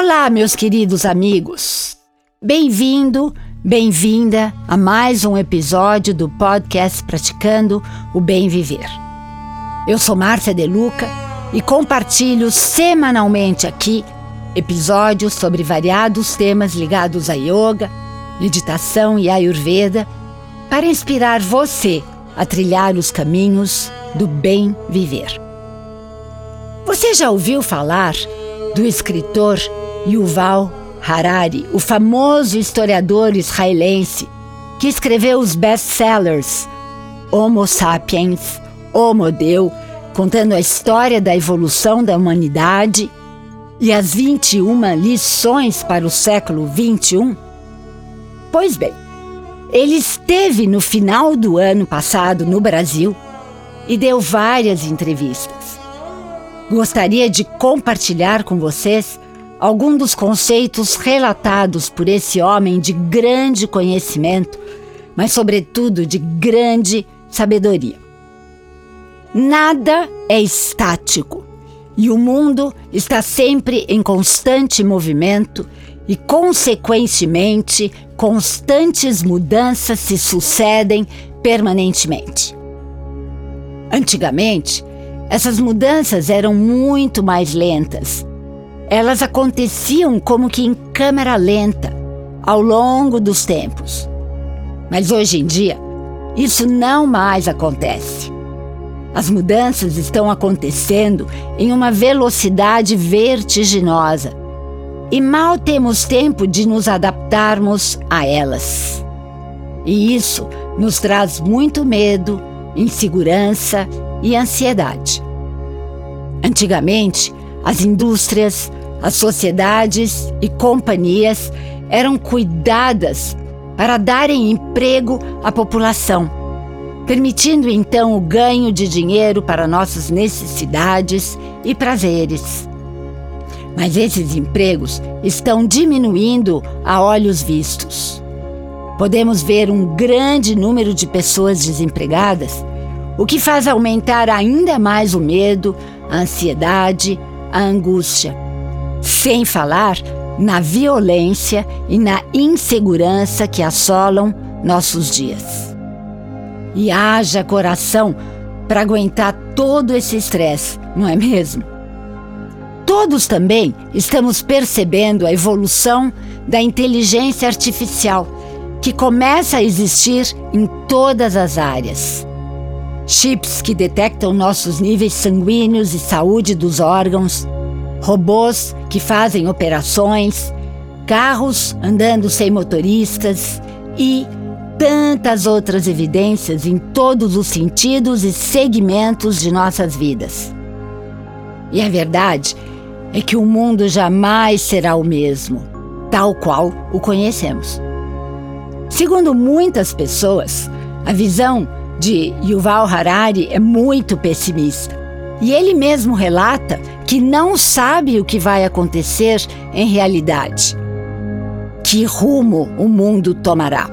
Olá, meus queridos amigos. Bem-vindo, bem-vinda a mais um episódio do podcast Praticando o Bem Viver. Eu sou Márcia Deluca e compartilho semanalmente aqui episódios sobre variados temas ligados a yoga, meditação e ayurveda para inspirar você a trilhar os caminhos do bem viver. Você já ouviu falar do escritor Yuval Harari, o famoso historiador israelense que escreveu os best-sellers Homo Sapiens, Homo Deu, contando a história da evolução da humanidade e as 21 lições para o século 21? Pois bem, ele esteve no final do ano passado no Brasil e deu várias entrevistas. Gostaria de compartilhar com vocês alguns dos conceitos relatados por esse homem de grande conhecimento, mas, sobretudo, de grande sabedoria. Nada é estático e o mundo está sempre em constante movimento e, consequentemente, constantes mudanças se sucedem permanentemente. Antigamente, essas mudanças eram muito mais lentas. Elas aconteciam como que em câmera lenta, ao longo dos tempos. Mas hoje em dia, isso não mais acontece. As mudanças estão acontecendo em uma velocidade vertiginosa e mal temos tempo de nos adaptarmos a elas. E isso nos traz muito medo, insegurança e ansiedade. Antigamente, as indústrias, as sociedades e companhias eram cuidadas para darem emprego à população, permitindo então o ganho de dinheiro para nossas necessidades e prazeres. Mas esses empregos estão diminuindo a olhos vistos. Podemos ver um grande número de pessoas desempregadas, o que faz aumentar ainda mais o medo, a ansiedade, a angústia. Sem falar na violência e na insegurança que assolam nossos dias. E haja coração para aguentar todo esse estresse, não é mesmo? Todos também estamos percebendo a evolução da inteligência artificial, que começa a existir em todas as áreas. Chips que detectam nossos níveis sanguíneos e saúde dos órgãos, robôs que fazem operações, carros andando sem motoristas e tantas outras evidências em todos os sentidos e segmentos de nossas vidas. E a verdade é que o mundo jamais será o mesmo, tal qual o conhecemos. Segundo muitas pessoas, a visão de Yuval Harari é muito pessimista. E ele mesmo relata que não sabe o que vai acontecer em realidade. Que rumo o mundo tomará.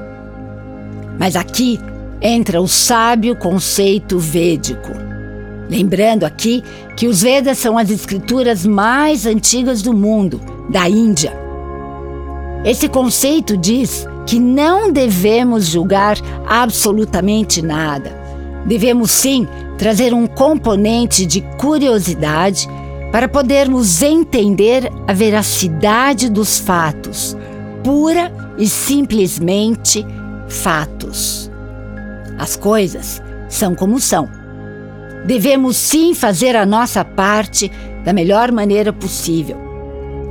Mas aqui entra o sábio conceito védico Lembrando aqui que os Vedas são as escrituras mais antigas do mundo, da Índia. Esse conceito diz que não devemos julgar absolutamente nada. Devemos sim trazer um componente de curiosidade para podermos entender a veracidade dos fatos, pura e simplesmente fatos. As coisas são como são Devemos sim fazer a nossa parte da melhor maneira possível.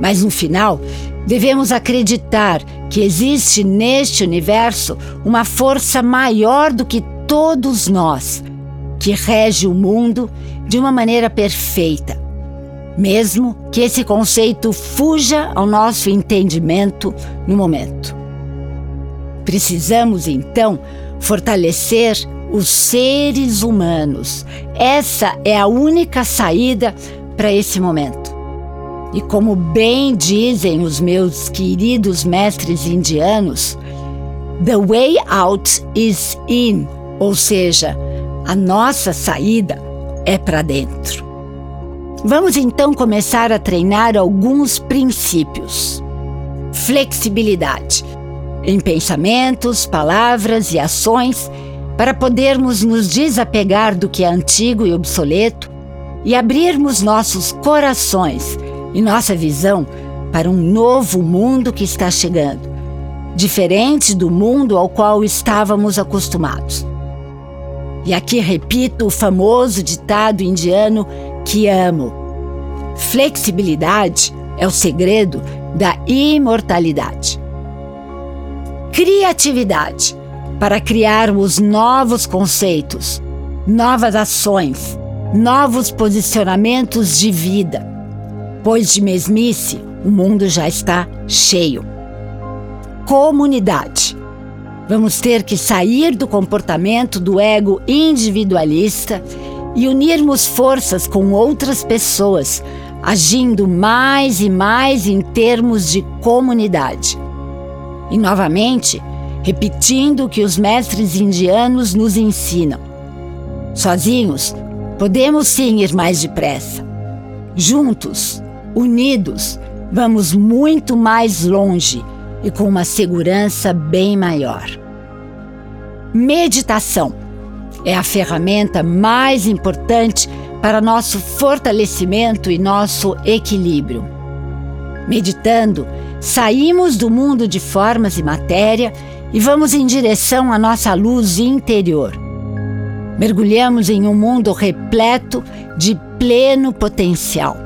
Mas no final, devemos acreditar que existe neste universo uma força maior do que todos nós, que rege o mundo de uma maneira perfeita. Mesmo que esse conceito fuja ao nosso entendimento no momento. Precisamos então fortalecer os seres humanos. Essa é a única saída para esse momento. E como bem dizem os meus queridos mestres indianos, the way out is in, ou seja, a nossa saída é para dentro. Vamos então começar a treinar alguns princípios. Flexibilidade em pensamentos, palavras e ações para podermos nos desapegar do que é antigo e obsoleto e abrirmos nossos corações e nossa visão para um novo mundo que está chegando, diferente do mundo ao qual estávamos acostumados. E aqui repito o famoso ditado indiano que amo: flexibilidade é o segredo da imortalidade. Criatividade para criarmos novos conceitos, novas ações, novos posicionamentos de vida, pois de mesmice o mundo já está cheio. Comunidade. Vamos ter que sair do comportamento do ego individualista e unirmos forças com outras pessoas, agindo mais e mais em termos de comunidade. E novamente, repetindo o que os mestres indianos nos ensinam. Sozinhos, podemos sim ir mais depressa. Juntos, unidos, vamos muito mais longe e com uma segurança bem maior. Meditação é a ferramenta mais importante para nosso fortalecimento e nosso equilíbrio. Meditando, saímos do mundo de formas e matéria e vamos em direção à nossa luz interior. Mergulhamos em um mundo repleto de pleno potencial,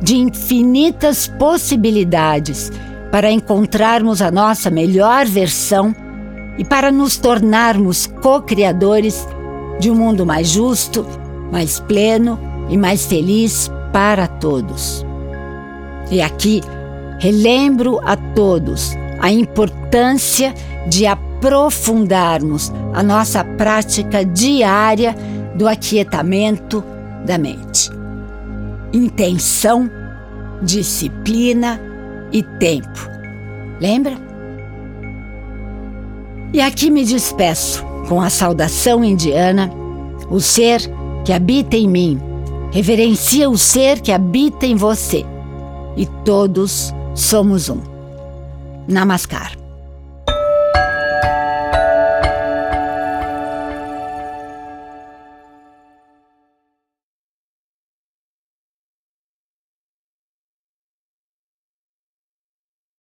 de infinitas possibilidades para encontrarmos a nossa melhor versão e para nos tornarmos co-criadores de um mundo mais justo, mais pleno e mais feliz para todos. E aqui relembro a todos a importância de aprofundarmos a nossa prática diária do aquietamento da mente. Intenção, disciplina e tempo. Lembra? E aqui me despeço com a saudação indiana, o ser que habita em mim reverencia o ser que habita em você. E todos somos um. Namaskar.